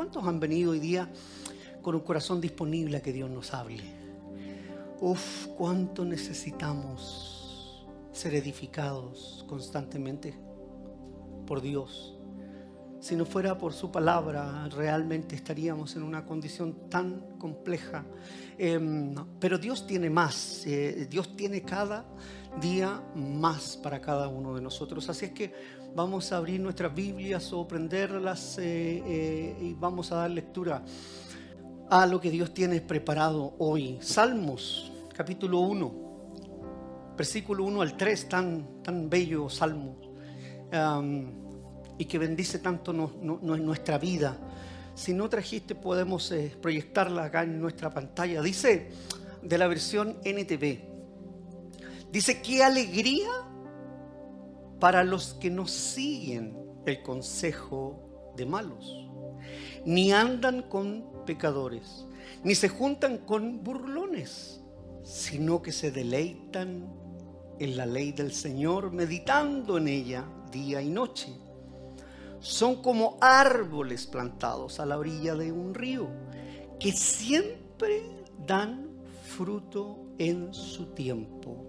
¿Cuántos han venido hoy día con un corazón disponible a que Dios nos hable? Uf, cuánto necesitamos ser edificados constantemente por Dios. Si no fuera por su palabra, realmente estaríamos en una condición tan compleja. Em, pero Dios tiene más. Eh, Dios tiene cada día más para cada uno de nosotros. Así es que vamos a abrir nuestras Biblias o prenderlas eh, eh, y vamos a dar lectura a lo que Dios tiene preparado hoy. Salmos, capítulo 1, versículo 1 al 3, tan, tan bello salmo y que bendice tanto no, en nuestra vida. Si no trajiste, podemos eh, proyectarla acá en nuestra pantalla. Dice de la versión NTV. Dice, qué alegría para los que no siguen el consejo de malos, ni andan con pecadores, ni se juntan con burlones, sino que se deleitan en la ley del Señor, meditando en ella día y noche son como árboles plantados a la orilla de un río, que siempre dan fruto en su tiempo.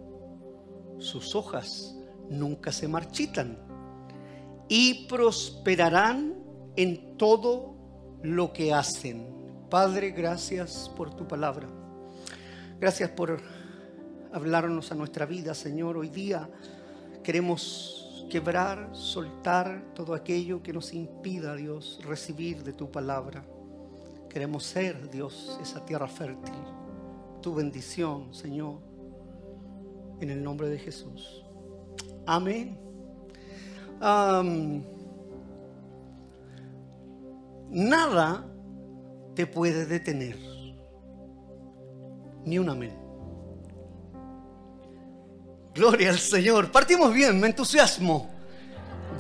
Sus hojas nunca se marchitan y prosperarán en todo lo que hacen. Padre, gracias por tu palabra. Gracias por hablarnos a nuestra vida, Señor. Hoy día queremos quebrar, soltar todo aquello que nos impida, Dios, recibir de tu palabra. Queremos ser, Dios, esa tierra fértil. Tu bendición, Señor, en el nombre de Jesús. Amén. nada te puede detener. Ni un amén. Gloria al Señor. Partimos bien, me entusiasmo.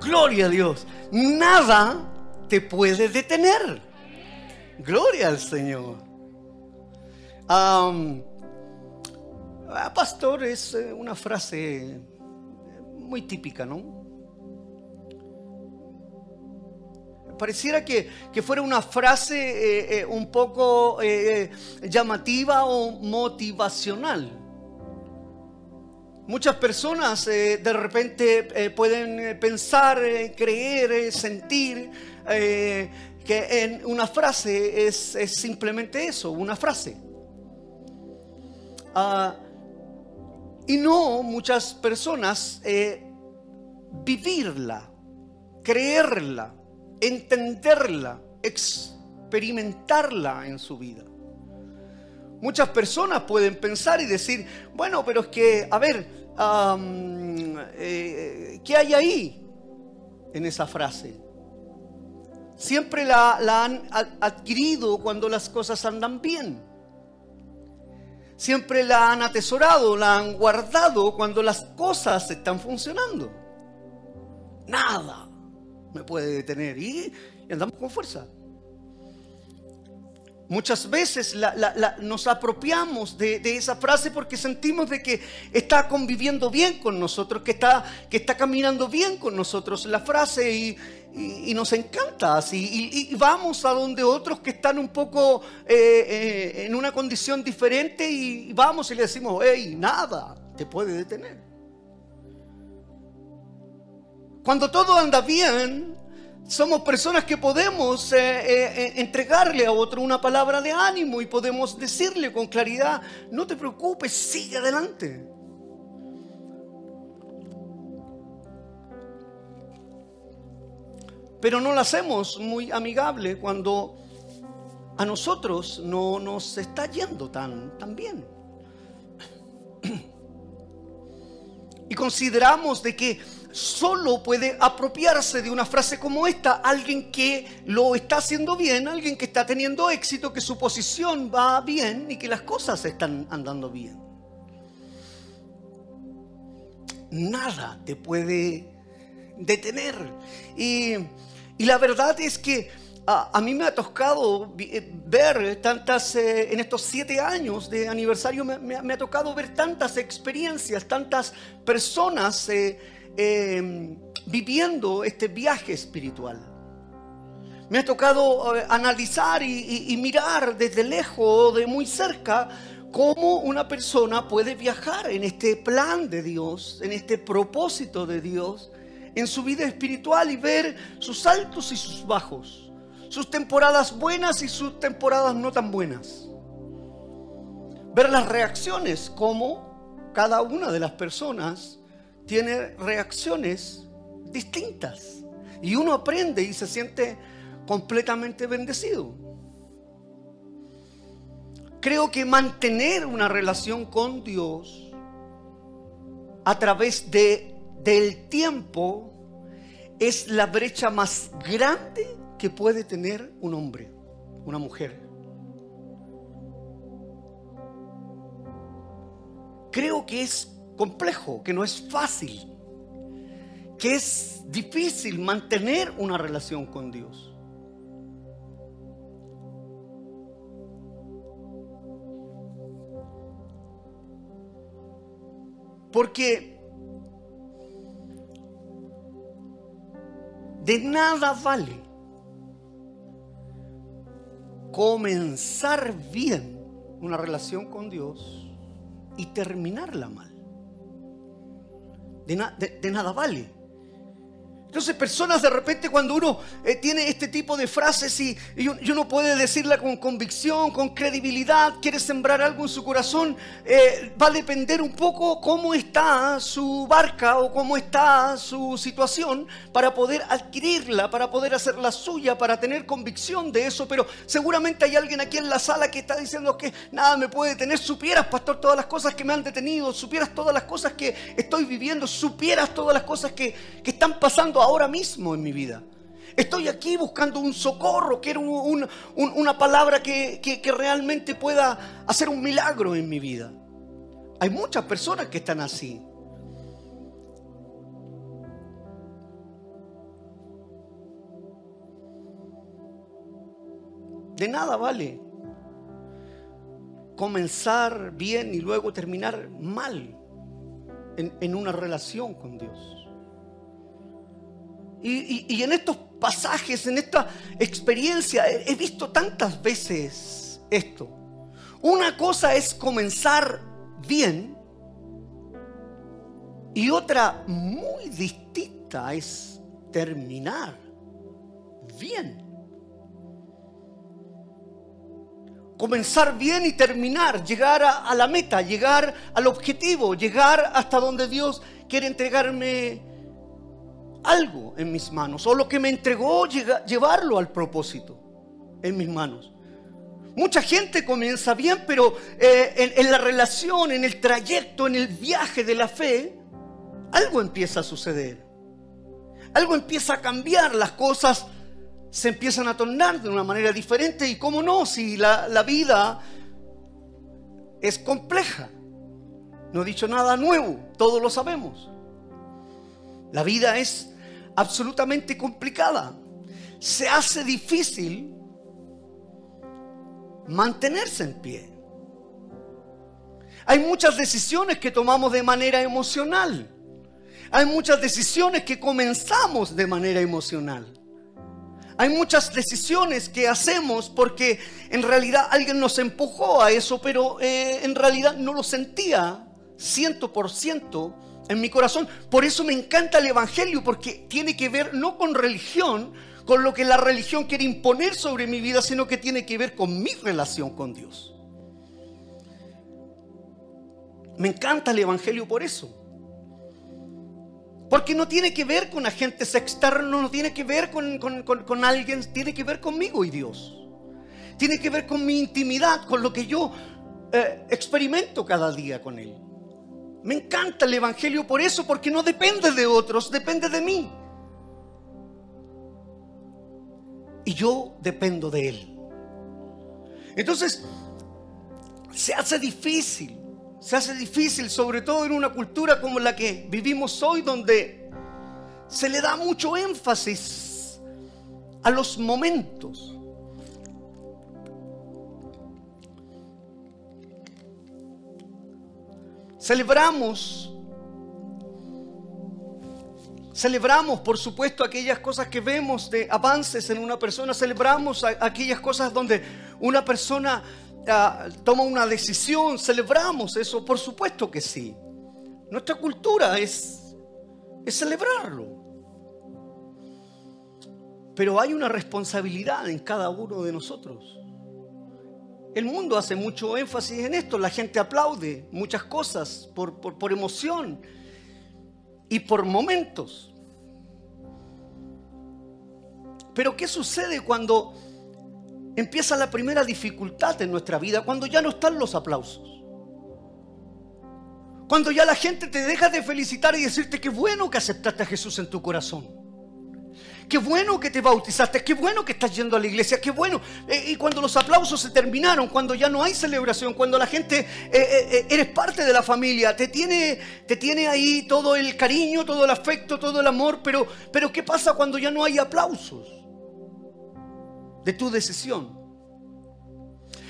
Gloria a Dios. Nada te puede detener. Gloria al Señor. Ah, pastor, es eh, una frase muy típica, ¿no? Pareciera que, fuera una frase eh, eh, un poco llamativa o motivacional. Muchas personas eh, de repente eh, pueden eh, pensar, creer, sentir que en una frase es, simplemente eso, una frase. Ah, y no muchas personas vivirla, creerla, entenderla, experimentarla en su vida. Muchas personas pueden pensar y decir, bueno, pero es que, a ver, eh, ¿qué hay ahí en esa frase? Siempre la, han adquirido cuando las cosas andan bien. Siempre la han atesorado, la han guardado cuando las cosas están funcionando. Nada me puede detener y andamos con fuerza. Muchas veces nos apropiamos de, esa frase porque sentimos de que está conviviendo bien con nosotros, que está, que está caminando bien con nosotros la frase y, nos encanta así. Y, vamos a donde otros que están un poco eh, eh, en una condición diferente y vamos y le decimos, hey, nada te puede detener. Cuando todo anda bien, somos personas que podemos eh, entregarle a otro una palabra de ánimo y podemos decirle con claridad, no te preocupes, sigue adelante. Pero no lo hacemos muy amigable cuando a nosotros no nos está yendo tan, tan bien. Y consideramos de que solo puede apropiarse de una frase como esta alguien que lo está haciendo bien, alguien que está teniendo éxito, que su posición va bien y que las cosas están andando bien. Nada te puede detener. Y, la verdad es que a, mí me ha tocado eh, ver tantas, eh, en estos siete años de aniversario, me, ha tocado ver tantas experiencias, tantas personas. Eh, Em, viviendo este viaje espiritual. Me ha tocado analizar y, mirar desde lejos o de muy cerca cómo una persona puede viajar en este plan de Dios, en este propósito de Dios, en su vida espiritual y ver sus altos y sus bajos, sus temporadas buenas y sus temporadas no tan buenas. Ver las reacciones, cómo cada una de las personas tiene reacciones distintas. Y uno aprende y se siente completamente bendecido. Creo que mantener una relación con Dios a través de, del tiempo es la brecha más grande que puede tener un hombre, una mujer. Creo que es complejo, que no es fácil, que es difícil mantener una relación con Dios. Porque de nada vale comenzar bien una relación con Dios y terminarla mal. De, nada vale. Entonces personas de repente cuando uno eh, tiene este tipo de frases y, uno puede decirla con convicción, con credibilidad, quiere sembrar algo en su corazón, eh, va a depender un poco cómo está su barca o cómo está su situación para poder adquirirla, para poder hacerla suya, para tener convicción de eso. Pero seguramente hay alguien aquí en la sala que está diciendo que nada me puede detener. Supieras, pastor, todas las cosas que me han detenido, supieras todas las cosas que estoy viviendo, supieras todas las cosas que, que están pasando ahora mismo en mi vida. Estoy aquí buscando un socorro, quiero una palabra que, realmente pueda hacer un milagro en mi vida. Hay muchas personas que están así. De nada vale comenzar bien y luego terminar mal en una relación con Dios. Y, en estos pasajes, en esta experiencia, he, visto tantas veces esto. Una cosa es comenzar bien y otra muy distinta es terminar bien. Comenzar bien y terminar, llegar a la meta, llegar al objetivo, llegar hasta donde Dios quiere entregarme algo en mis manos, o lo que me entregó, llevarlo al propósito en mis manos. Mucha gente comienza bien, pero eh, en, la relación, en el trayecto, en el viaje de la fe, algo empieza a suceder. Algo empieza a cambiar, las cosas se empiezan a tornar de una manera diferente. Y cómo no, si la, la vida es compleja. No he dicho nada nuevo, todos lo sabemos. La vida es absolutamente complicada. Se hace difícil mantenerse en pie. Hay muchas decisiones que tomamos de manera emocional. Hay muchas decisiones que comenzamos de manera emocional. Hay muchas decisiones que hacemos porque en realidad alguien nos empujó a eso, pero eh, en realidad no lo sentía ciento por ciento en mi corazón. Por eso me encanta el Evangelio, porque tiene que ver no con religión, con lo que la religión quiere imponer sobre mi vida, sino que tiene que ver con mi relación con Dios. Me encanta el Evangelio por eso. Porque no tiene que ver con agentes externos, no tiene que ver con, alguien, tiene que ver conmigo y Dios. Tiene que ver con mi intimidad, con lo que yo eh, experimento cada día con Él. Me encanta el Evangelio por eso, porque no depende de otros, depende de mí. Y yo dependo de Él. Entonces, se hace difícil, se hace difícil, sobre todo en una cultura como la que vivimos hoy, donde se le da mucho énfasis a los momentos. Celebramos, Celebramos, por supuesto, aquellas cosas que vemos de avances en una persona. Celebramos aquellas cosas donde una persona ah, toma una decisión. Celebramos eso, por supuesto que sí. Nuestra cultura es, es celebrarlo. Pero hay una responsabilidad en cada uno de nosotros. El mundo hace mucho énfasis en esto. La gente aplaude muchas cosas por, por emoción y por momentos. Pero ¿qué sucede cuando empieza la primera dificultad en nuestra vida? Cuando ya no están los aplausos. Cuando ya la gente te deja de felicitar y decirte qué bueno que aceptaste a Jesús en tu corazón. Qué bueno que te bautizaste, qué bueno que estás yendo a la iglesia, qué bueno. Eh, y cuando los aplausos se terminaron, cuando ya no hay celebración, cuando la gente, eh, eh, eres parte de la familia, te tiene, te tiene ahí todo el cariño, todo el afecto, todo el amor, pero, pero ¿qué pasa cuando ya no hay aplausos de tu decisión?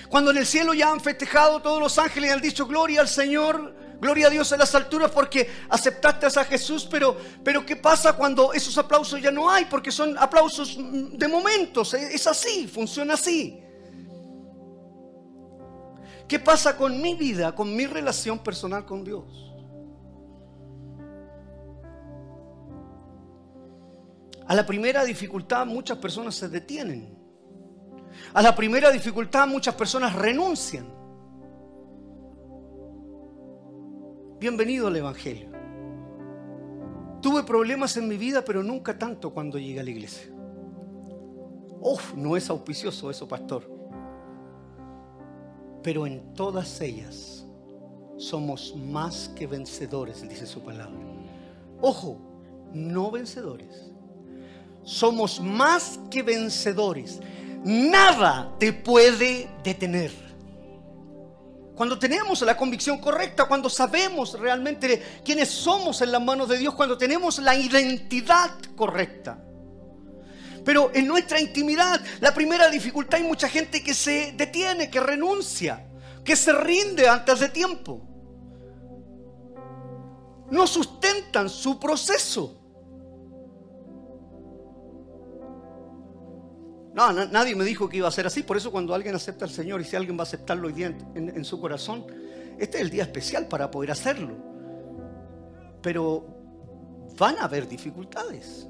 Cuando en el cielo ya han festejado todos los ángeles y han dicho gloria al Señor, Gloria a Dios en las alturas porque aceptaste a Jesús, pero, pero ¿qué pasa cuando esos aplausos ya no hay? Porque son aplausos de momentos, es así, funciona así. ¿Qué pasa con mi vida, con mi relación personal con Dios? A la primera dificultad muchas personas se detienen. A la primera dificultad muchas personas renuncian. Bienvenido al Evangelio. Tuve problemas en mi vida, pero nunca tanto cuando llegué a la iglesia. Uf, no es auspicioso eso, pastor. Pero en todas ellas somos más que vencedores, dice su palabra. Ojo, no vencedores. Somos más que vencedores. Nada te puede detener. Cuando tenemos la convicción correcta, cuando sabemos realmente quiénes somos en las manos de Dios, cuando tenemos la identidad correcta. Pero en nuestra intimidad, la primera dificultad hay mucha gente que se detiene, que renuncia, que se rinde antes de tiempo. No sustentan su proceso. No, nadie me dijo que iba a ser así. Por eso cuando alguien acepta al Señor y si alguien va a aceptarlo hoy día en, su corazón, este es el día especial para poder hacerlo. Pero van a haber dificultades.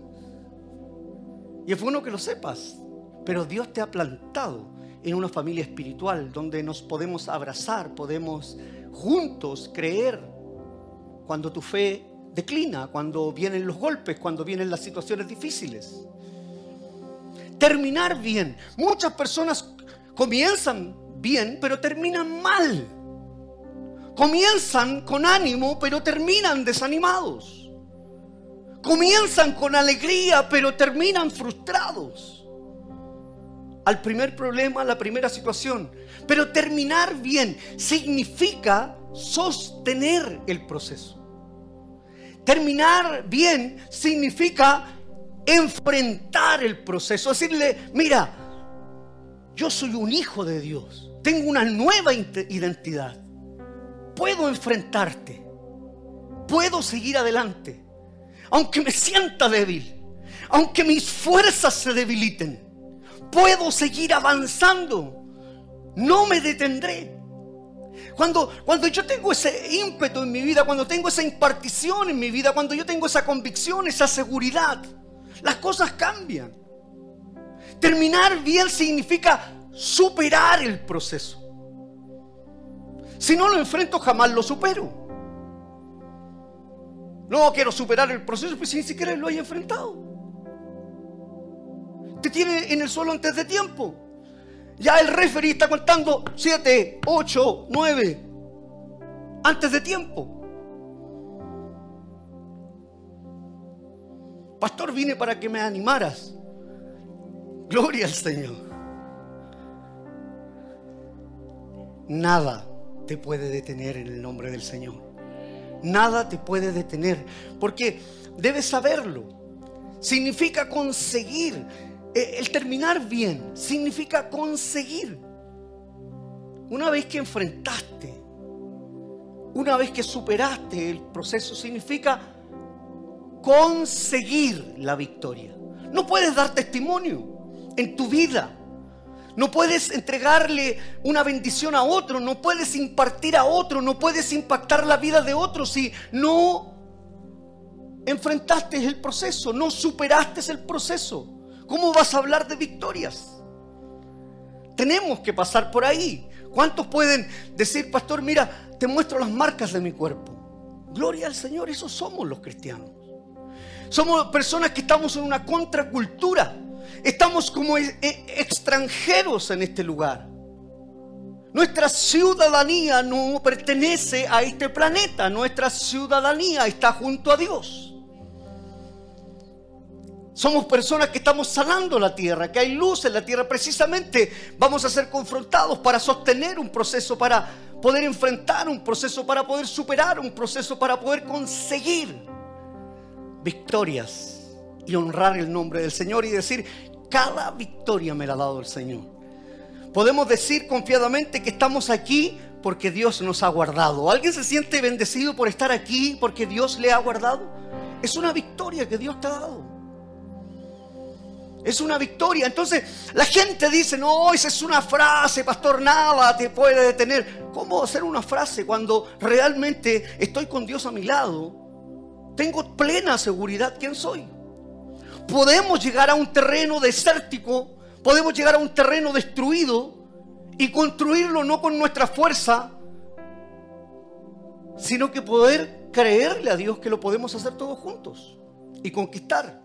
Y es bueno que lo sepas. Pero Dios te ha plantado en una familia espiritual donde nos podemos abrazar, podemos juntos creer cuando tu fe declina, cuando vienen los golpes, cuando vienen las situaciones difíciles terminar bien. Muchas personas comienzan bien, pero terminan mal. Comienzan con ánimo, pero terminan desanimados. Comienzan con alegría, pero terminan frustrados. Al primer problema, a la primera situación. Pero terminar bien significa sostener el proceso. Terminar bien significa enfrentar el proceso, decirle, mira, yo soy un hijo de Dios, tengo una nueva identidad, puedo enfrentarte, puedo seguir adelante, aunque me sienta débil, aunque mis fuerzas se debiliten, puedo seguir avanzando, no me detendré. Cuando, cuando yo tengo ese ímpetu en mi vida, cuando tengo esa impartición en mi vida, cuando yo tengo esa convicción, esa seguridad, las cosas cambian. Terminar bien significa superar el proceso. Si no lo enfrento, jamás lo supero. No quiero superar el proceso, pues ni siquiera lo hay enfrentado. Te tiene en el suelo antes de tiempo. Ya el referee está contando 7, 8, 9 antes de tiempo. Pastor, vine para que me animaras. Gloria al Señor. Nada te puede detener en el nombre del Señor. Nada te puede detener. Porque debes saberlo. Significa conseguir. Eh, el terminar bien significa conseguir. Una vez que enfrentaste, una vez que superaste el proceso, significa conseguir la victoria. No puedes dar testimonio en tu vida. No puedes entregarle una bendición a otro, no puedes impartir a otro, no puedes impactar la vida de otro si no enfrentaste el proceso, no superaste el proceso. ¿Cómo vas a hablar de victorias? Tenemos que pasar por ahí. ¿Cuántos pueden decir, pastor, mira, te muestro las marcas de mi cuerpo? Gloria al Señor, esos somos los cristianos. Somos personas que estamos en una contracultura. Estamos como e, e, extranjeros en este lugar. Nuestra ciudadanía no pertenece a este planeta. Nuestra ciudadanía está junto a Dios. Somos personas que estamos sanando la tierra, que hay luz en la tierra. Precisamente vamos a ser confrontados para sostener un proceso, para poder enfrentar un proceso, para poder superar un proceso, para poder conseguir victorias y honrar el nombre del Señor y decir, cada victoria me la ha dado el Señor. Podemos decir confiadamente que estamos aquí porque Dios nos ha guardado. ¿Alguien se siente bendecido por estar aquí porque Dios le ha guardado? Es una victoria que Dios te ha dado. Es una victoria. Entonces la gente dice, no, esa es una frase, pastor, nada te puede detener. ¿Cómo hacer una frase cuando realmente estoy con Dios a mi lado? Tengo plena seguridad quién soy. Podemos llegar a un terreno desértico, podemos llegar a un terreno destruido y construirlo no con nuestra fuerza, sino que poder creerle a Dios que lo podemos hacer todos juntos y conquistar.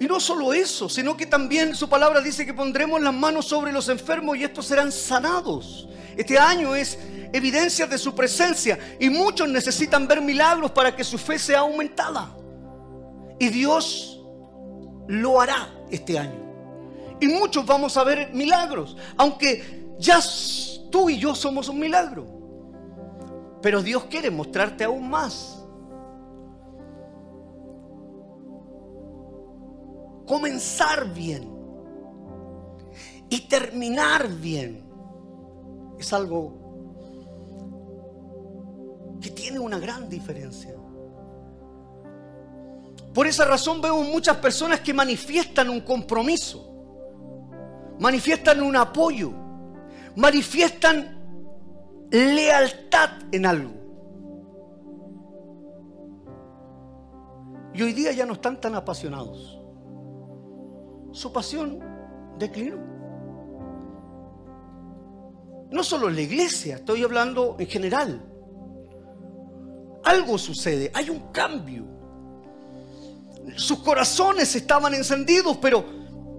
Y no solo eso, sino que también su palabra dice que pondremos las manos sobre los enfermos y estos serán sanados. Este año es evidencia de su presencia y muchos necesitan ver milagros para que su fe sea aumentada. Y Dios lo hará este año. Y muchos vamos a ver milagros, aunque ya tú y yo somos un milagro. Pero Dios quiere mostrarte aún más. comenzar bien y terminar bien es algo que tiene una gran diferencia. Por esa razón vemos muchas personas que manifiestan un compromiso, manifiestan un apoyo, manifiestan lealtad en algo. Y hoy día ya no están tan apasionados su pasión declinó. No solo la iglesia, estoy hablando en general. Algo sucede, hay un cambio. Sus corazones estaban encendidos, pero,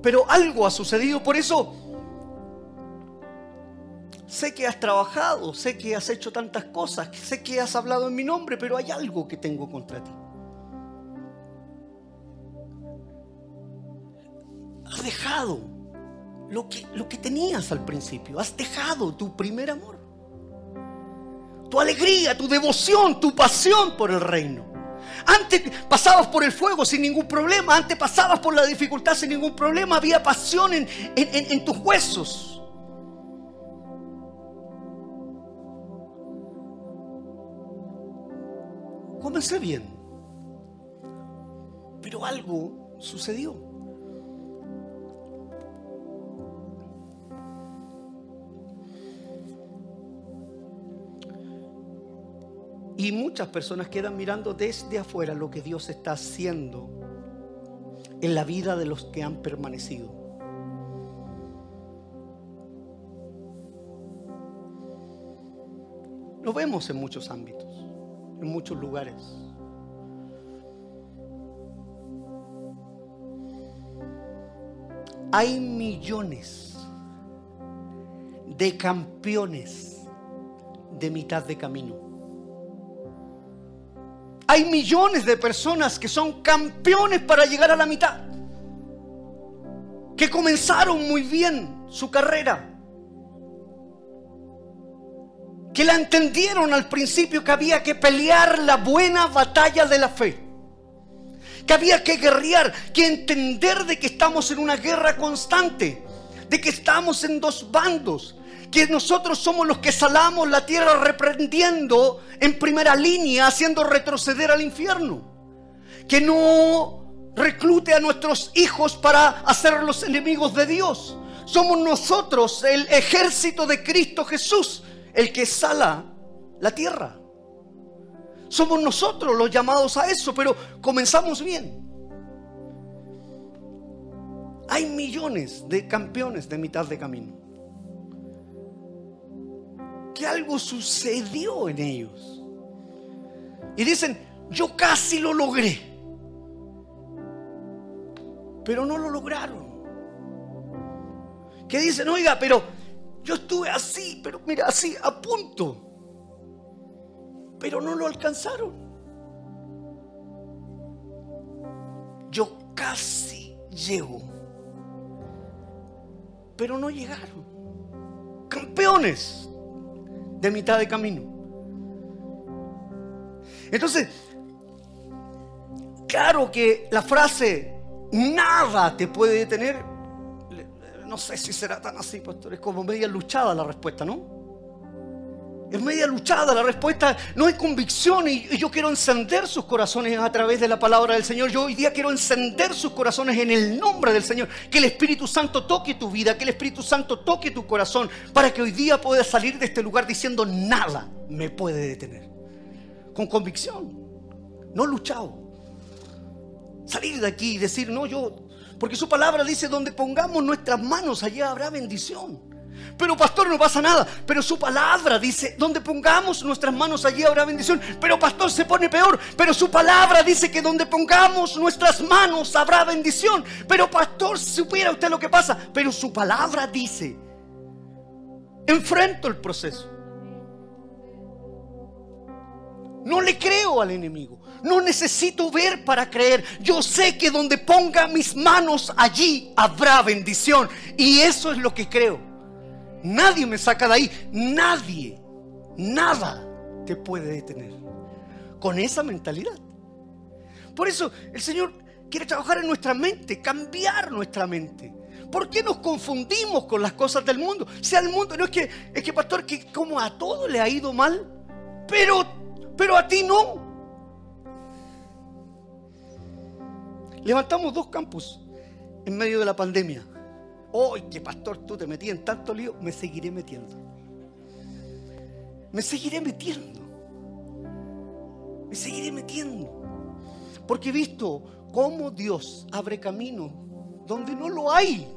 pero algo ha sucedido. Por eso sé que has trabajado, sé que has hecho tantas cosas, sé que has hablado en mi nombre, pero hay algo que tengo contra ti. has dejado lo que, lo que tenías al principio. Has dejado tu primer amor. Tu alegría, tu devoción, tu pasión por el reino. Antes pasabas por el fuego sin ningún problema. Antes pasabas por la dificultad sin ningún problema. Había pasión en, en tus huesos. Comencé bien. Pero algo sucedió. Y muchas personas quedan mirando desde afuera lo que Dios está haciendo en la vida de los que han permanecido. Lo vemos en muchos ámbitos, en muchos lugares. Hay millones de campeones de mitad de camino. Hay millones de personas que son campeones para llegar a la mitad. Que comenzaron muy bien su carrera. Que la entendieron al principio que había que pelear la buena batalla de la fe. Que había que guerrear, que entender de que estamos en una guerra constante, de que estamos en dos bandos, que nosotros somos los que salamos la tierra reprendiendo en primera línea, haciendo retroceder al infierno. Que no reclute a nuestros hijos para hacer los enemigos de Dios. Somos nosotros, el ejército de Cristo Jesús, el que sala la tierra. Somos nosotros los llamados a eso, pero comenzamos bien. Hay millones de campeones de mitad de camino. Que algo sucedió en ellos. Y dicen, yo casi lo logré. Pero no lo lograron que dicen, oiga, pero yo estuve así, pero mira, así, a punto. Pero no lo alcanzaron. Yo casi llego. Pero no llegaron. Campeones de mitad de camino. Entonces, claro que la frase nada te puede detener no sé si será tan así, pastor. Es como media luchada la respuesta, ¿no? Es media luchada la respuesta. No hay convicción y, yo quiero encender sus corazones a través de la palabra del Señor. Yo hoy día quiero encender sus corazones en el nombre del Señor. Que el Espíritu Santo toque tu vida, que el Espíritu Santo toque tu corazón para que hoy día puedas salir de este lugar diciendo nada me puede detener. Con convicción, no luchado. Salir de aquí y decir, no, yo porque su palabra dice, donde pongamos nuestras manos, allí habrá bendición. Pero pastor, no pasa nada. Pero su palabra dice, donde pongamos nuestras manos, allí habrá bendición. Pero pastor, se pone peor. Pero su palabra dice que donde pongamos nuestras manos, habrá bendición. Pero pastor, supiera usted lo que pasa. Pero su palabra dice, enfrento el proceso. No le creo al enemigo. No necesito ver para creer. Yo sé que donde ponga mis manos allí habrá bendición. Y eso es lo que creo. Nadie me saca de ahí. Nadie, nada te puede detener. Con esa mentalidad. Por eso el Señor quiere trabajar en nuestra mente, cambiar nuestra mente. ¿Por qué nos confundimos con las cosas del mundo? Sea el mundo, no es que, es que pastor, que como a todo le ha ido mal, pero, pero a ti no. Levantamos dos campus en medio de la pandemia. Hoy, que pastor, tú te metías en tanto lío, me seguiré metiendo. Me seguiré metiendo. Me seguiré metiendo. Porque he visto cómo Dios abre camino donde no lo hay.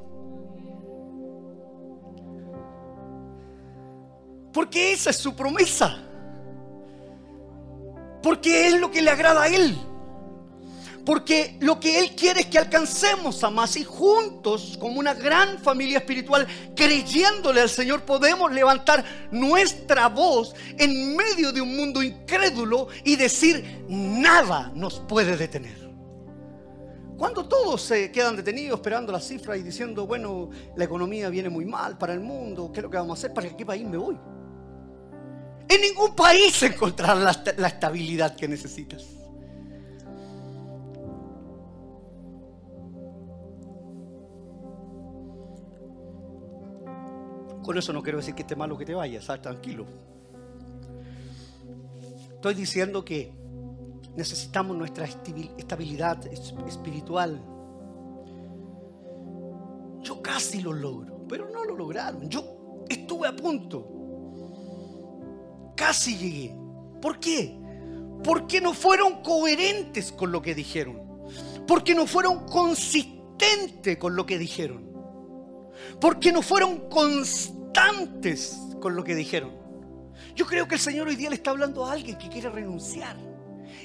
Porque esa es su promesa. Porque es lo que le agrada a Él. Porque lo que Él quiere es que alcancemos a más y juntos, como una gran familia espiritual, creyéndole al Señor, podemos levantar nuestra voz en medio de un mundo incrédulo y decir, nada nos puede detener. Cuando todos se quedan detenidos esperando las cifras y diciendo, bueno, la economía viene muy mal para el mundo, ¿qué es lo que vamos a hacer? ¿Para qué país me voy? En ningún país encontrar la, la estabilidad que necesitas. Con eso no quiero decir que esté malo que te vayas, sal tranquilo. Estoy diciendo que necesitamos nuestra estabilidad espiritual. Yo casi lo logro, pero no lo lograron. Yo estuve a punto. Casi llegué. ¿Por qué? Porque no fueron coherentes con lo que dijeron. Porque no fueron consistentes con lo que dijeron porque no fueron constantes con lo que dijeron. Yo creo que el Señor hoy día le está hablando a alguien que quiere renunciar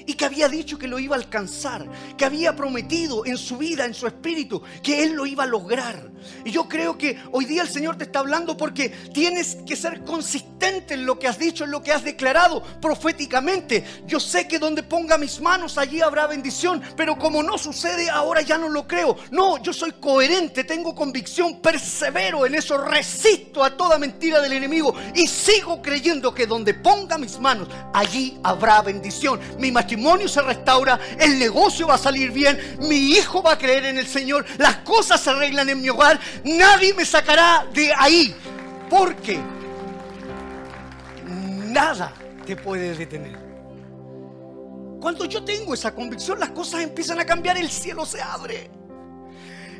y que había dicho que lo iba a alcanzar, que había prometido en su vida, en su espíritu, que Él lo iba a lograr. Y yo creo que hoy día el Señor te está hablando porque tienes que ser consistente en lo que has dicho, en lo que has declarado proféticamente. Yo sé que donde ponga mis manos allí habrá bendición, pero como no sucede ahora ya no lo creo. No, yo soy coherente, tengo convicción, persevero en eso, resisto a toda mentira del enemigo y sigo creyendo que donde ponga mis manos allí habrá bendición. Mi matrimonio matrimonio se restaura, el negocio va a salir bien, mi hijo va a creer en el Señor, las cosas se arreglan en mi hogar, nadie me sacará de ahí, porque nada te puede detener. Cuando yo tengo esa convicción, las cosas empiezan a cambiar, el cielo se abre.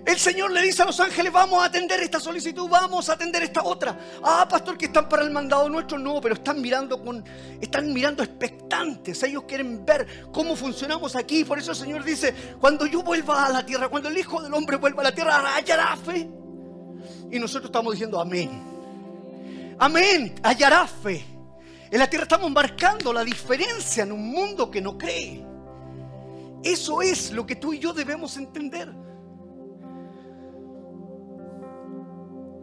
El Señor le dice a los ángeles, vamos a atender esta solicitud, vamos a atender esta otra. Ah, pastor, que están para el mandado nuestro, no, pero están mirando con, están mirando expectantes. Ellos quieren ver cómo funcionamos aquí. Por eso el Señor dice, cuando yo vuelva a la tierra, cuando el Hijo del Hombre vuelva a la tierra, hallará fe. Y nosotros estamos diciendo amén. Amén, hallará fe. En la tierra estamos marcando la diferencia en un mundo que no cree. Eso es lo que tú y yo debemos entender.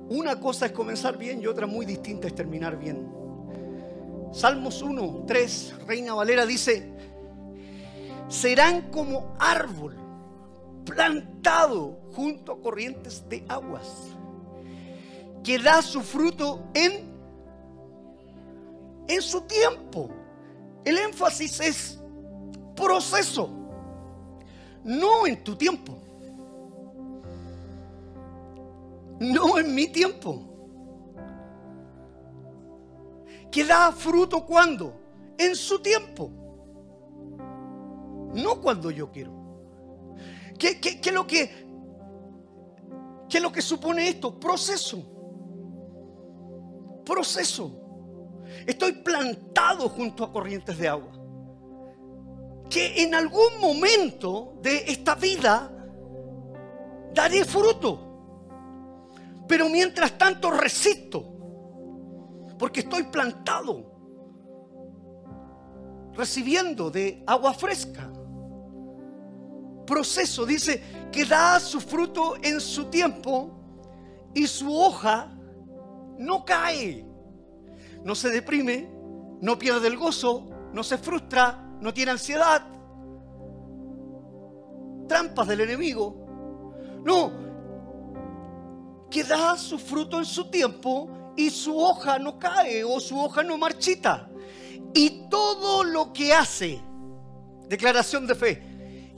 Una cosa es comenzar bien y otra muy distinta es terminar bien. Salmos 1, 3, Reina Valera dice, serán como árbol plantado junto a corrientes de aguas, que da su fruto en, en su tiempo. El énfasis es proceso, no en tu tiempo. No en mi tiempo. Que da fruto cuando? En su tiempo. No cuando yo quiero. ¿Qué, qué, lo que, qué lo que supone esto? Proceso. Proceso. Estoy plantado junto a corrientes de agua. Que en algún momento de esta vida daré fruto. Pero mientras tanto resisto, porque estoy plantado, recibiendo de agua fresca. Proceso, dice, que da su fruto en su tiempo y su hoja no cae, no se deprime, no pierde el gozo, no se frustra, no tiene ansiedad, trampas del enemigo. No, que da su fruto en su tiempo y su hoja no cae o su hoja no marchita. Y todo lo que hace, declaración de fe,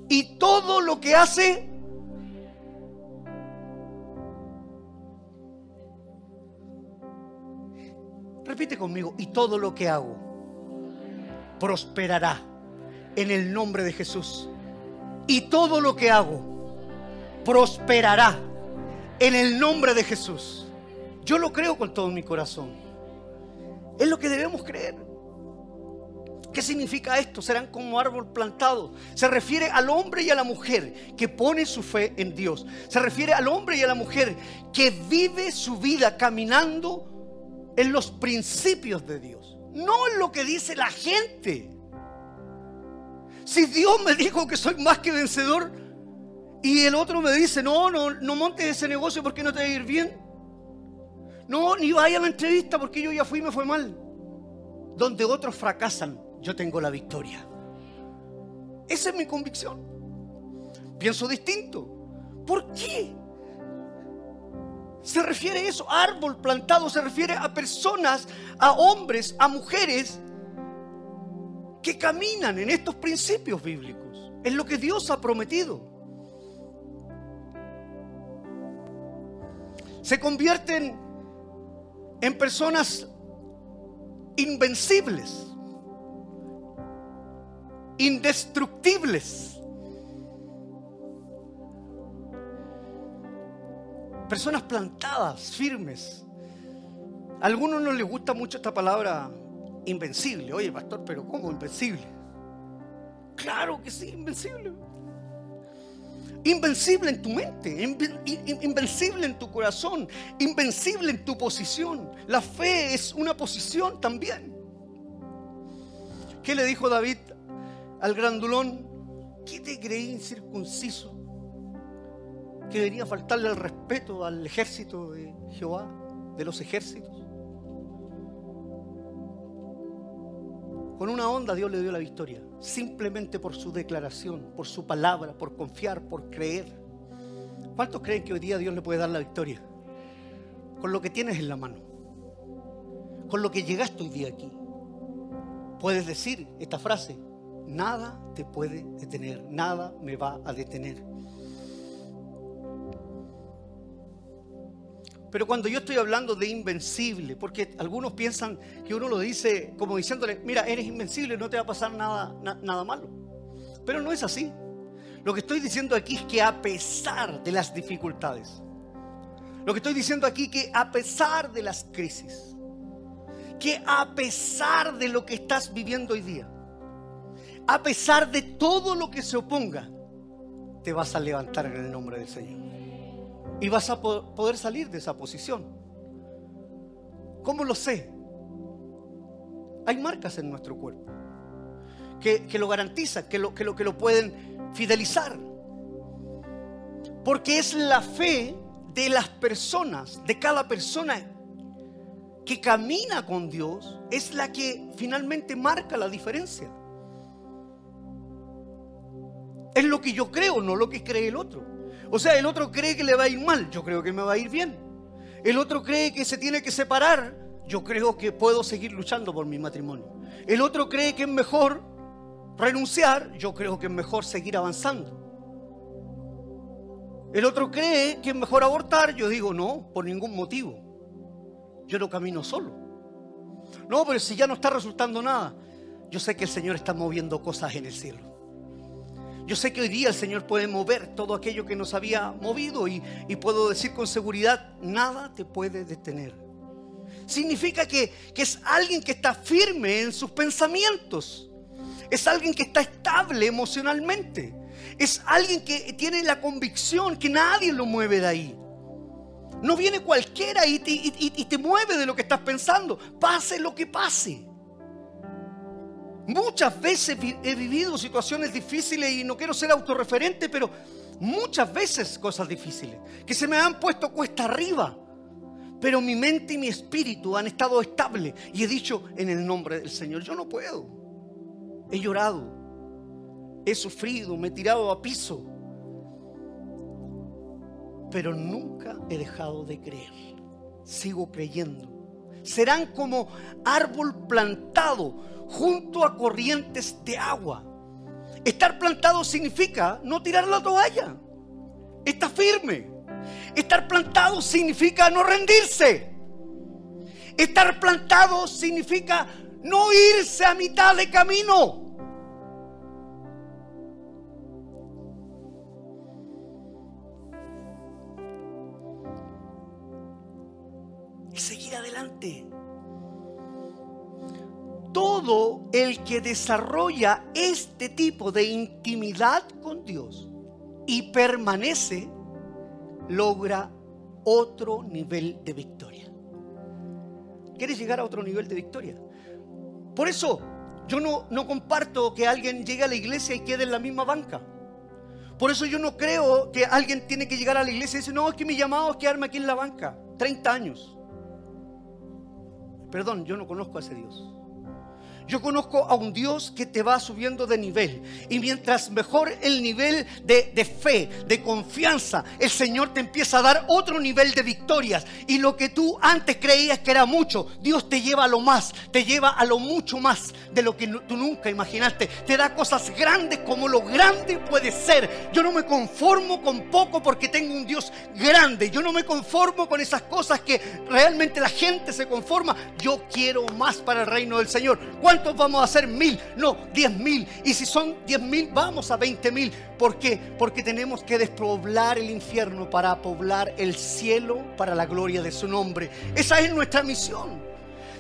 y todo lo que hace, repite conmigo, y todo lo que hago prosperará en el nombre de Jesús. Y todo lo que hago prosperará en el nombre de Jesús. Yo lo creo con todo mi corazón. Es lo que debemos creer. ¿Qué significa esto? Serán como árbol plantado. Se refiere al hombre y a la mujer que pone su fe en Dios. Se refiere al hombre y a la mujer que vive su vida caminando en los principios de Dios. No en lo que dice la gente. Si Dios me dijo que soy más que vencedor, y el otro me dice, no, no, no montes ese negocio porque no te va a ir bien. No, ni vaya a la entrevista porque yo ya fui y me fue mal. Donde otros fracasan, yo tengo la victoria. Esa es mi convicción. Pienso distinto. ¿Por qué? Se refiere a eso, árbol plantado, se refiere a personas, a hombres, a mujeres que caminan en estos principios bíblicos. Es lo que Dios ha prometido. Se convierten en personas invencibles, indestructibles. Personas plantadas, firmes. A algunos no les gusta mucho esta palabra invencible. Oye, pastor, pero ¿cómo invencible? Claro que sí, invencible. Invencible en tu mente, invencible en tu corazón, invencible en tu posición. La fe es una posición también. ¿Qué le dijo David al grandulón? ¿Qué te creí incircunciso? Que venía faltarle el respeto al ejército de Jehová, de los ejércitos. Con una onda Dios le dio la victoria, simplemente por su declaración, por su palabra, por confiar, por creer. ¿Cuántos creen que hoy día Dios le puede dar la victoria? Con lo que tienes en la mano, con lo que llegaste hoy día aquí. Puedes decir esta frase, nada te puede detener, nada me va a detener. Pero cuando yo estoy hablando de invencible, porque algunos piensan que uno lo dice como diciéndole, mira, eres invencible, no te va a pasar nada, nada malo. Pero no es así. Lo que estoy diciendo aquí es que a pesar de las dificultades, lo que estoy diciendo aquí es que a pesar de las crisis, que a pesar de lo que estás viviendo hoy día, a pesar de todo lo que se oponga, te vas a levantar en el nombre del Señor. Y vas a poder salir de esa posición. ¿Cómo lo sé? Hay marcas en nuestro cuerpo que, lo garantizan, que lo, que, lo, que lo pueden fidelizar. Porque es la fe de las personas, de cada persona que camina con Dios, es la que finalmente marca la diferencia. Es lo que yo creo, no lo que cree el otro. O sea, el otro cree que le va a ir mal, yo creo que me va a ir bien. El otro cree que se tiene que separar, yo creo que puedo seguir luchando por mi matrimonio. El otro cree que es mejor renunciar, yo creo que es mejor seguir avanzando. El otro cree que es mejor abortar, yo digo no, por ningún motivo. Yo no camino solo. No, pero si ya no está resultando nada, yo sé que el Señor está moviendo cosas en el cielo. Yo sé que hoy día el Señor puede mover todo aquello que nos había movido y, puedo decir con seguridad, nada te puede detener. Significa que, es alguien que está firme en sus pensamientos. Es alguien que está estable emocionalmente. Es alguien que tiene la convicción que nadie lo mueve de ahí. No viene cualquiera y te, y te, mueve de lo que estás pensando. Pase lo que pase. Muchas veces he vivido situaciones difíciles y no quiero ser autorreferente, pero muchas veces cosas difíciles que se me han puesto cuesta arriba. Pero mi mente y mi espíritu han estado estables y he dicho en el nombre del Señor, yo no puedo. He llorado, he sufrido, me he tirado a piso, pero nunca he dejado de creer. Sigo creyendo. Serán como árbol plantado junto a corrientes de agua. Estar plantado significa no tirar la toalla. Está firme. Estar plantado significa no rendirse. Estar plantado significa no irse a mitad de camino. Y seguir adelante todo el que desarrolla este tipo de intimidad con Dios y permanece, logra otro nivel de victoria. ¿Quieres llegar a otro nivel de victoria? Por eso yo no, no comparto que alguien llegue a la iglesia y quede en la misma banca. Por eso yo no creo que alguien tiene que llegar a la iglesia y decir, no, es que mi llamado es quedarme aquí en la banca. 30 años. Perdón, yo no conozco a ese Dios. Yo conozco a un Dios que te va subiendo de nivel. Y mientras mejor el nivel de, fe, de confianza, el Señor te empieza a dar otro nivel de victorias. Y lo que tú antes creías que era mucho, Dios te lleva a lo más, te lleva a lo mucho más de lo que tú nunca imaginaste. Te da cosas grandes como lo grande puede ser. Yo no me conformo con poco porque tengo un Dios grande. Yo no me conformo con esas cosas que realmente la gente se conforma. Yo quiero más para el reino del Señor vamos a hacer? Mil, no, diez mil. Y si son diez mil, vamos a veinte mil. ¿Por qué? Porque tenemos que despoblar el infierno para poblar el cielo para la gloria de su nombre. Esa es nuestra misión.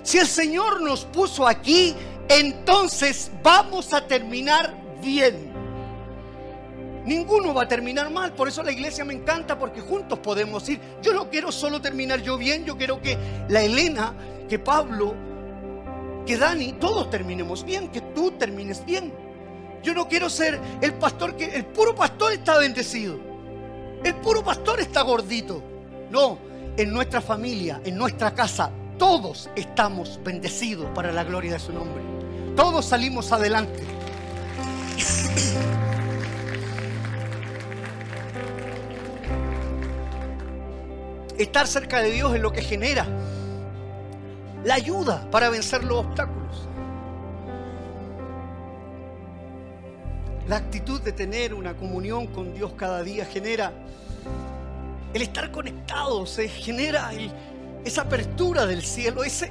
Si el Señor nos puso aquí, entonces vamos a terminar bien. Ninguno va a terminar mal, por eso la iglesia me encanta, porque juntos podemos ir. Yo no quiero solo terminar yo bien, yo quiero que la Elena, que Pablo, que Dani, todos terminemos bien, que tú termines bien. Yo no quiero ser el pastor que el puro pastor está bendecido. El puro pastor está gordito. No, en nuestra familia, en nuestra casa, todos estamos bendecidos para la gloria de su nombre. Todos salimos adelante. Estar cerca de Dios es lo que genera la ayuda para vencer los obstáculos. La actitud de tener una comunión con Dios cada día genera el estar conectados se genera esa apertura del cielo, ese,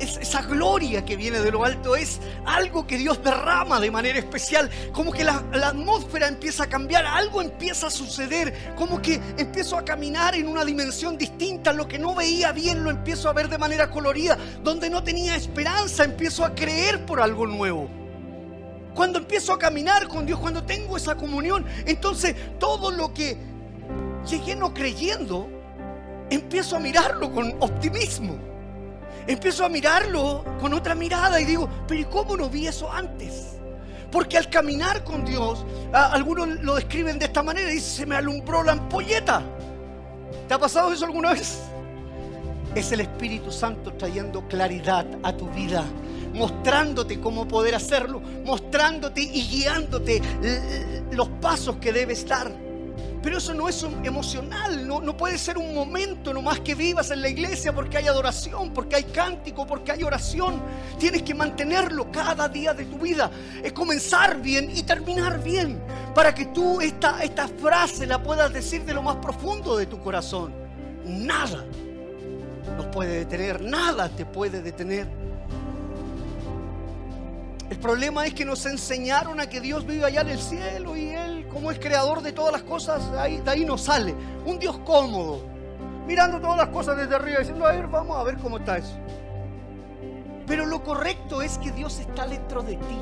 esa gloria que viene de lo alto es algo que Dios derrama de manera especial. Como que la, atmósfera empieza a cambiar, algo empieza a suceder. Como que empiezo a caminar en una dimensión distinta. Lo que no veía bien lo empiezo a ver de manera colorida. Donde no tenía esperanza empiezo a creer por algo nuevo. Cuando empiezo a caminar con Dios, cuando tengo esa comunión, entonces todo lo que llegué no creyendo, empiezo a mirarlo con optimismo empiezo a mirarlo con otra mirada y digo, pero ¿y cómo no vi eso antes? Porque al caminar con Dios, algunos lo describen de esta manera, dice, se me alumbró la ampolleta. ¿Te ha pasado eso alguna vez? Es el Espíritu Santo trayendo claridad a tu vida, mostrándote cómo poder hacerlo, mostrándote y guiándote los pasos que debes dar. Pero eso no es emocional, no, no puede ser un momento nomás que vivas en la iglesia porque hay adoración, porque hay cántico, porque hay oración. Tienes que mantenerlo cada día de tu vida. Es comenzar bien y terminar bien para que tú esta, esta frase la puedas decir de lo más profundo de tu corazón. Nada nos puede detener, nada te puede detener. El problema es que nos enseñaron a que Dios vive allá en el cielo y Él, como es creador de todas las cosas, de ahí, de ahí nos sale. Un Dios cómodo, mirando todas las cosas desde arriba, diciendo, a ver, vamos a ver cómo está eso. Pero lo correcto es que Dios está dentro de ti.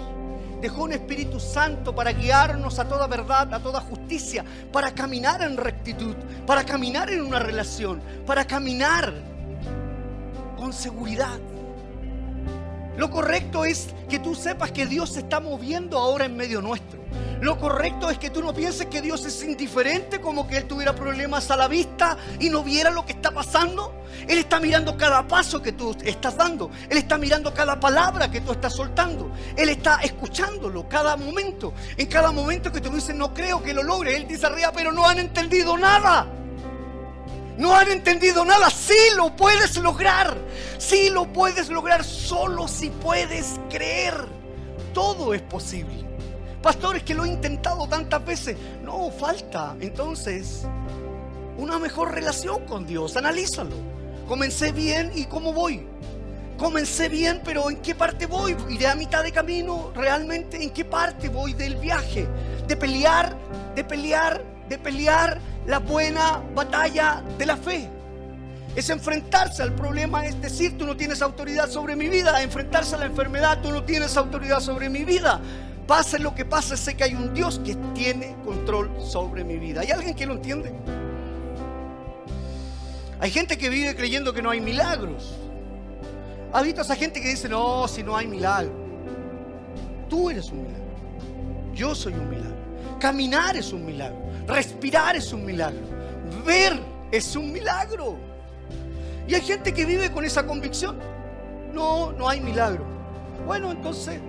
Dejó un Espíritu Santo para guiarnos a toda verdad, a toda justicia, para caminar en rectitud, para caminar en una relación, para caminar con seguridad. Lo correcto es que tú sepas que Dios se está moviendo ahora en medio nuestro. Lo correcto es que tú no pienses que Dios es indiferente, como que Él tuviera problemas a la vista y no viera lo que está pasando. Él está mirando cada paso que tú estás dando. Él está mirando cada palabra que tú estás soltando. Él está escuchándolo cada momento. En cada momento que tú dices, no creo que lo logre. Él dice arriba, pero no han entendido nada. No han entendido nada. Sí lo puedes lograr. Sí lo puedes lograr solo si puedes creer. Todo es posible. Pastores que lo he intentado tantas veces. No, falta. Entonces, una mejor relación con Dios. Analízalo. Comencé bien y cómo voy. Comencé bien, pero ¿en qué parte voy? ¿Iré a mitad de camino? ¿Realmente en qué parte voy del viaje? De pelear, de pelear, de pelear la buena batalla de la fe. Es enfrentarse al problema, es decir, tú no tienes autoridad sobre mi vida. Enfrentarse a la enfermedad, tú no tienes autoridad sobre mi vida. Pase lo que pase, sé que hay un Dios que tiene control sobre mi vida. ¿Hay alguien que lo entiende? Hay gente que vive creyendo que no hay milagros. ¿Has visto esa gente que dice, no, si no hay milagro? Tú eres un milagro. Yo soy un milagro. Caminar es un milagro. Respirar es un milagro. Ver es un milagro. Y hay gente que vive con esa convicción. No, no hay milagro. Bueno, entonces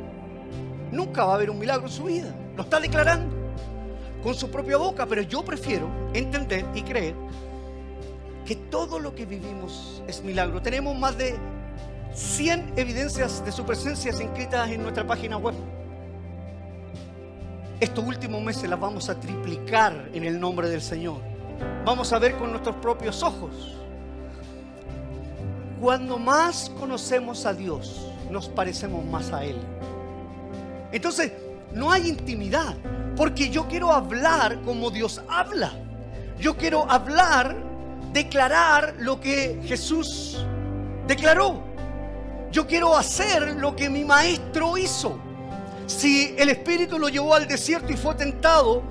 nunca va a haber un milagro en su vida. Lo está declarando con su propia boca, pero yo prefiero entender y creer que todo lo que vivimos es milagro. Tenemos más de 100 evidencias de su presencia inscritas en nuestra página web estos últimos meses las vamos a triplicar en el nombre del Señor. Vamos a ver con nuestros propios ojos. Cuando más conocemos a Dios, nos parecemos más a Él. Entonces, no hay intimidad, porque yo quiero hablar como Dios habla. Yo quiero hablar, declarar lo que Jesús declaró. Yo quiero hacer lo que mi maestro hizo. Si el Espíritu lo llevó al desierto y fue tentado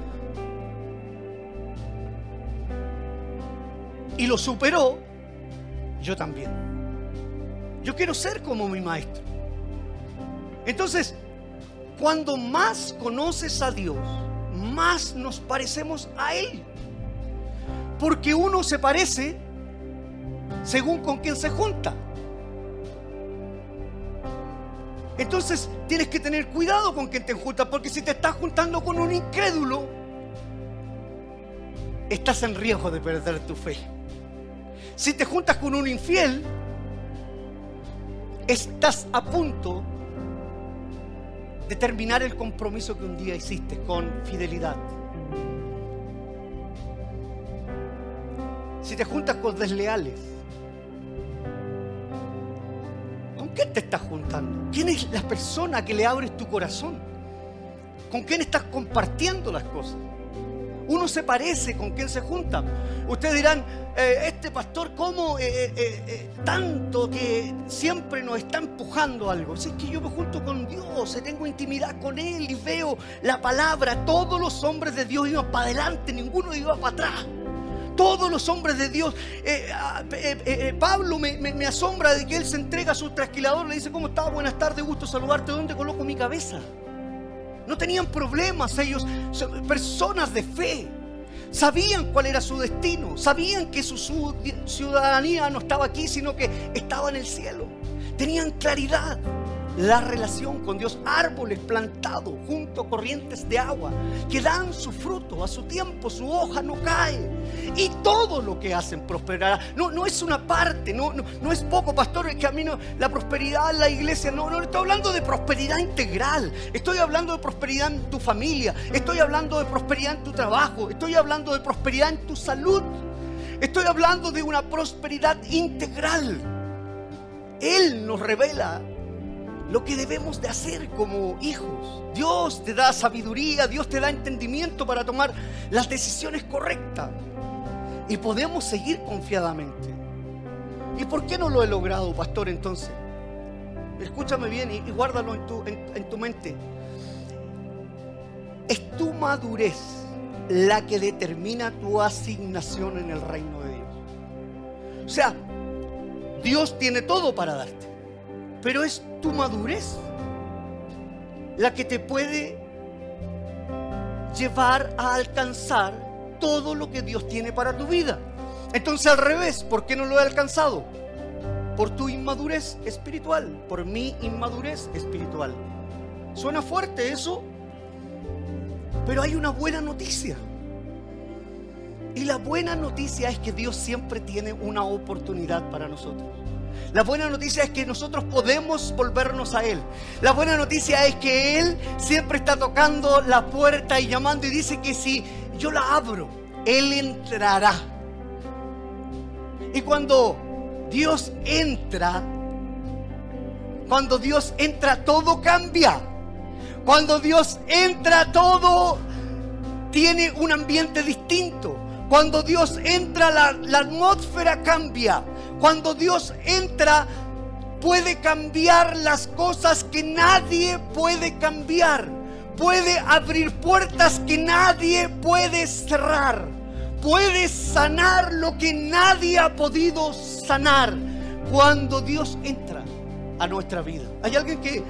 y lo superó, yo también. Yo quiero ser como mi maestro. Entonces, cuando más conoces a Dios, más nos parecemos a Él. Porque uno se parece según con quien se junta. Entonces tienes que tener cuidado con quien te juntas, porque si te estás juntando con un incrédulo, estás en riesgo de perder tu fe. Si te juntas con un infiel, estás a punto de terminar el compromiso que un día hiciste con fidelidad. si te juntas con desleales? ¿Con quién te estás juntando? ¿Quién es la persona que le abres tu corazón? ¿Con quién estás compartiendo las cosas? Uno se parece con quién se junta. Ustedes dirán, eh, este pastor, ¿cómo eh, eh, tanto que siempre nos está empujando algo? Si es que yo me junto con Dios, tengo intimidad con Él y veo la palabra. Todos los hombres de Dios iban para adelante, ninguno iba para atrás. Todos los hombres de Dios. Ah, Pablo me, asombra de que él se entrega a su trasquilador, le dice, ¿cómo está? Buenas tardes, gusto saludarte. ¿Dónde coloco mi cabeza? No tenían problemas ellos, personas de fe. Sabían cuál era su destino, sabían que su ciudadanía no estaba aquí, sino que estaba en el cielo. Tenían claridad la relación con Dios, árboles plantados junto a corrientes de agua que dan su fruto a su tiempo, su hoja no cae. Y todo lo que hacen prosperará. No, no es una parte, no, no, es poco, pastor, el camino, la prosperidad la iglesia, no, no, estoy hablando de prosperidad integral, estoy hablando de prosperidad en tu familia, estoy hablando de prosperidad en tu trabajo, estoy hablando de prosperidad en tu salud, estoy hablando de una prosperidad integral. Él nos revela lo que debemos de hacer como hijos. Dios te da sabiduría, Dios te da entendimiento para tomar las decisiones correctas. Y podemos seguir confiadamente. ¿Y por qué no lo he logrado, pastor, entonces? Escúchame bien y, guárdalo en tu, en tu mente. Es tu madurez la que determina tu asignación en el reino de Dios. O sea, Dios tiene todo para darte. Pero es tu madurez la que te puede llevar a alcanzar todo lo que Dios tiene para tu vida. Entonces al revés, ¿por qué no lo he alcanzado? Por tu inmadurez espiritual, por mi inmadurez espiritual. Suena fuerte eso, pero hay una buena noticia. Y la buena noticia es que Dios siempre tiene una oportunidad para nosotros. La buena noticia es que nosotros podemos volvernos a Él. La buena noticia es que Él siempre está tocando la puerta y llamando y dice que si yo la abro, Él entrará. Y cuando Dios entra, cuando Dios entra, todo cambia. Cuando Dios entra, todo tiene un ambiente distinto. Cuando Dios entra, la, la atmósfera cambia. Cuando Dios entra, puede cambiar las cosas que nadie puede cambiar. Puede abrir puertas que nadie puede cerrar. Puede sanar lo que nadie ha podido sanar cuando Dios entra a nuestra vida. ¿Hay alguien que,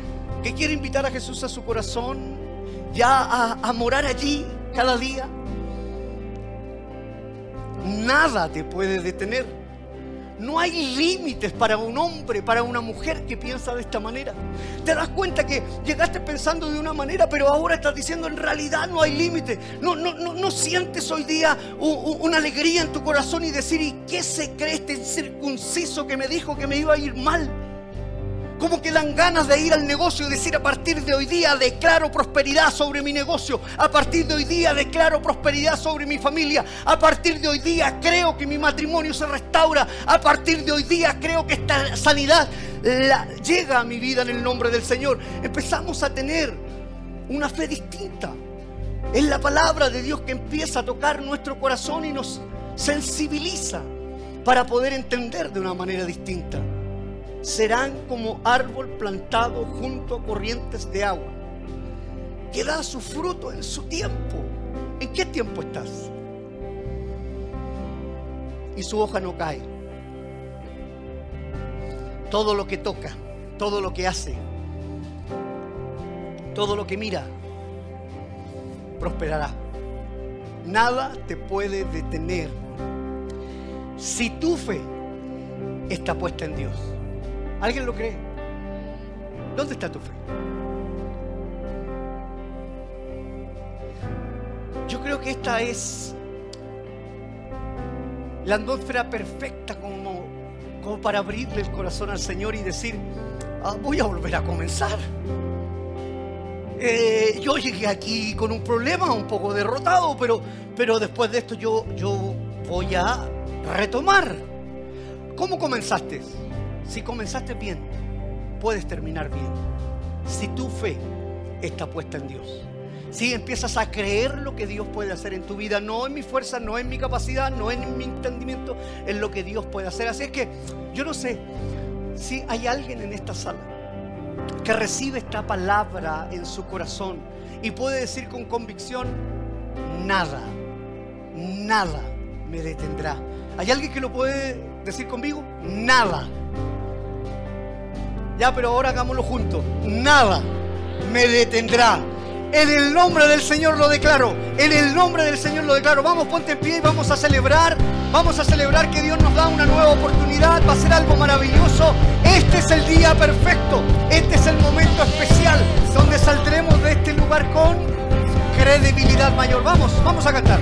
quiere invitar a Jesús a su corazón? Ya a, a morar allí cada día. Nada te puede detener. No hay límites para un hombre, para una mujer que piensa de esta manera. Te das cuenta que llegaste pensando de una manera, pero ahora estás diciendo en realidad no hay límites. No, no, no, no sientes hoy día una alegría en tu corazón y decir, ¿y qué se cree este circunciso que me dijo que me iba a ir mal? Como que dan ganas de ir al negocio y decir a partir de hoy día declaro prosperidad sobre mi negocio. A partir de hoy día declaro prosperidad sobre mi familia. A partir de hoy día creo que mi matrimonio se restaura. A partir de hoy día creo que esta sanidad llega a mi vida en el nombre del Señor. Empezamos a tener una fe distinta. Es la palabra de Dios que empieza a tocar nuestro corazón y nos sensibiliza para poder entender de una manera distinta serán como árbol plantado junto a corrientes de agua, que da su fruto en su tiempo. ¿En qué tiempo estás? Y su hoja no cae. Todo lo que toca, todo lo que hace, todo lo que mira, prosperará. Nada te puede detener si tu fe está puesta en Dios. ¿Alguien lo cree? ¿Dónde está tu fe? Yo creo que esta es la atmósfera perfecta como, como para abrirle el corazón al Señor y decir, ah, voy a volver a comenzar. Eh, yo llegué aquí con un problema, un poco derrotado, pero, pero después de esto yo, yo voy a retomar. ¿Cómo comenzaste? Si comenzaste bien, puedes terminar bien. Si tu fe está puesta en Dios. Si empiezas a creer lo que Dios puede hacer en tu vida, no en mi fuerza, no en mi capacidad, no en mi entendimiento, en lo que Dios puede hacer. Así es que yo no sé si hay alguien en esta sala que recibe esta palabra en su corazón y puede decir con convicción, nada, nada me detendrá. ¿Hay alguien que lo puede decir conmigo? Nada. Ya, pero ahora hagámoslo juntos. Nada me detendrá. En el nombre del Señor lo declaro. En el nombre del Señor lo declaro. Vamos, ponte en pie y vamos a celebrar. Vamos a celebrar que Dios nos da una nueva oportunidad. Va a ser algo maravilloso. Este es el día perfecto. Este es el momento especial donde saldremos de este lugar con credibilidad mayor. Vamos, vamos a cantar.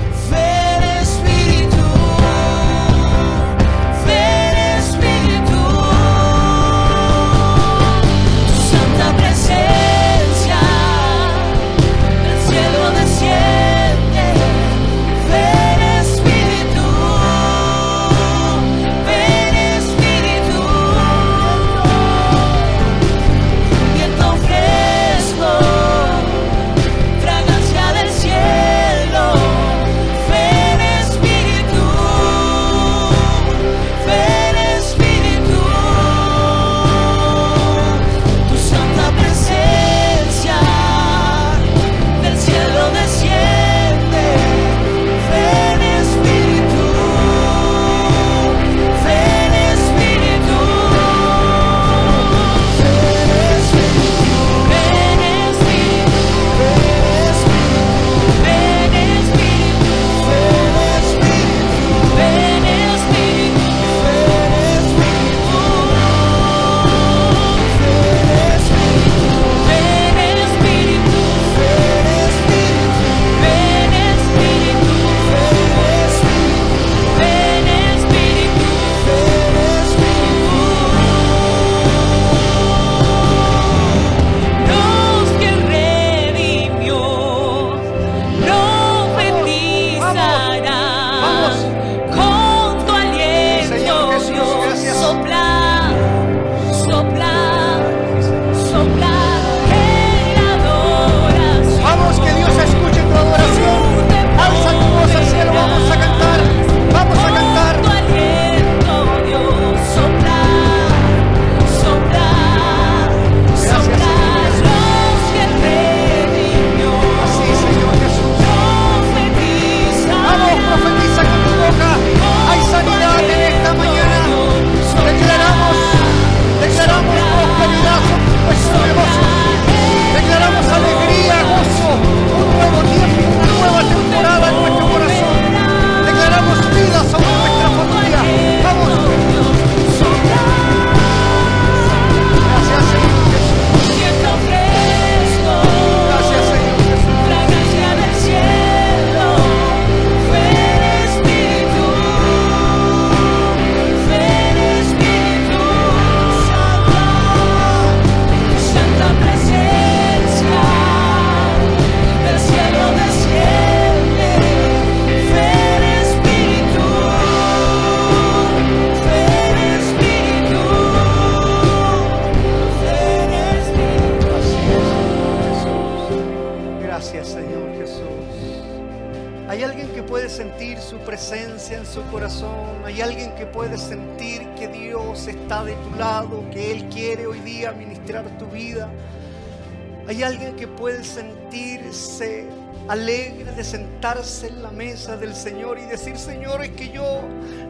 En la mesa del Señor y decir, Señor, es que yo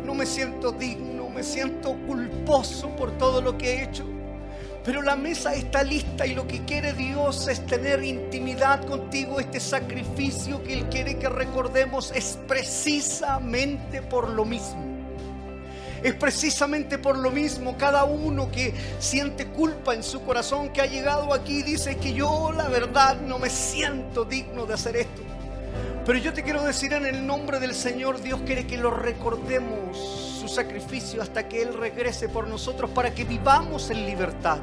no me siento digno, me siento culposo por todo lo que he hecho. Pero la mesa está lista y lo que quiere Dios es tener intimidad contigo. Este sacrificio que Él quiere que recordemos es precisamente por lo mismo. Es precisamente por lo mismo cada uno que siente culpa en su corazón, que ha llegado aquí, dice que yo la verdad no me siento digno de hacer esto. Pero yo te quiero decir en el nombre del Señor, Dios quiere que lo recordemos su sacrificio hasta que Él regrese por nosotros para que vivamos en libertad.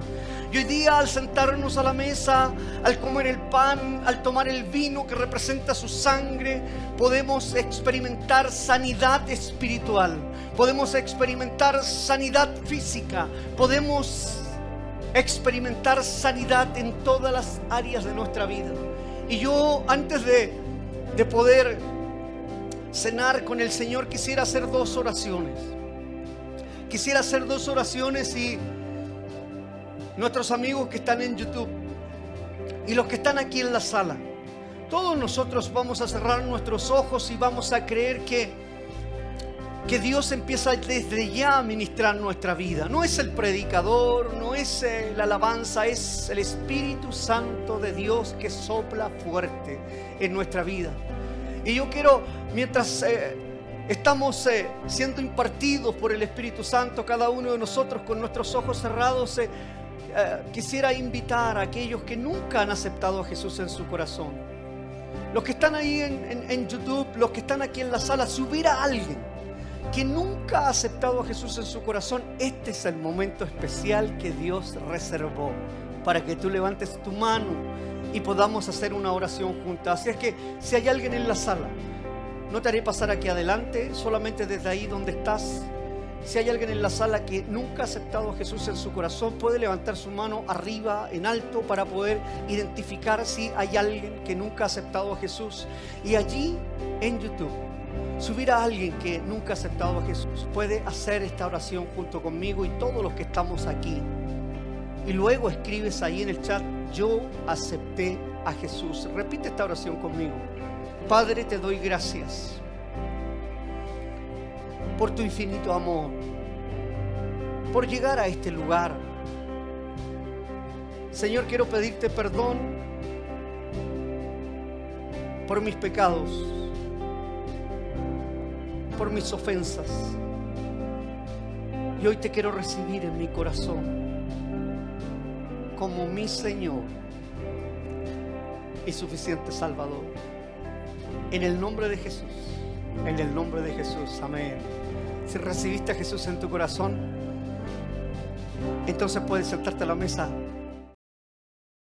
Y hoy día al sentarnos a la mesa, al comer el pan, al tomar el vino que representa su sangre, podemos experimentar sanidad espiritual, podemos experimentar sanidad física, podemos experimentar sanidad en todas las áreas de nuestra vida. Y yo antes de, de poder cenar con el Señor quisiera hacer dos oraciones. Quisiera hacer dos oraciones y nuestros amigos que están en YouTube y los que están aquí en la sala, todos nosotros vamos a cerrar nuestros ojos y vamos a creer que, que Dios empieza desde ya a ministrar nuestra vida. No es el predicador, no es eh, la alabanza, es el Espíritu Santo de Dios que sopla fuerte en nuestra vida. Y yo quiero, mientras eh, estamos eh, siendo impartidos por el Espíritu Santo, cada uno de nosotros con nuestros ojos cerrados, quisiera invitar a aquellos que nunca han aceptado a Jesús en su corazón. Los que están ahí en, YouTube, los que están aquí en la sala, si hubiera alguien que nunca ha aceptado a Jesús en su corazón, este es el momento especial que Dios reservó para que tú levantes tu mano y podamos hacer una oración juntas. Así es que si hay alguien en la sala, no te haré pasar aquí adelante, solamente desde ahí donde estás si hay alguien en la sala que nunca ha aceptado a Jesús en su corazón, puede levantar su mano arriba, en alto, para poder identificar si hay alguien que nunca ha aceptado a Jesús. Y allí en YouTube, si hubiera alguien que nunca ha aceptado a Jesús, puede hacer esta oración junto conmigo y todos los que estamos aquí. Y luego escribes ahí en el chat, yo acepté a Jesús. Repite esta oración conmigo. Padre, te doy gracias por tu infinito amor, por llegar a este lugar. Señor, quiero pedirte perdón por mis pecados, por mis ofensas. Y hoy te quiero recibir en mi corazón como mi Señor y suficiente Salvador. En el nombre de Jesús. En el nombre de Jesús. Amén. Si recibiste a Jesús en tu corazón, entonces puedes sentarte a la mesa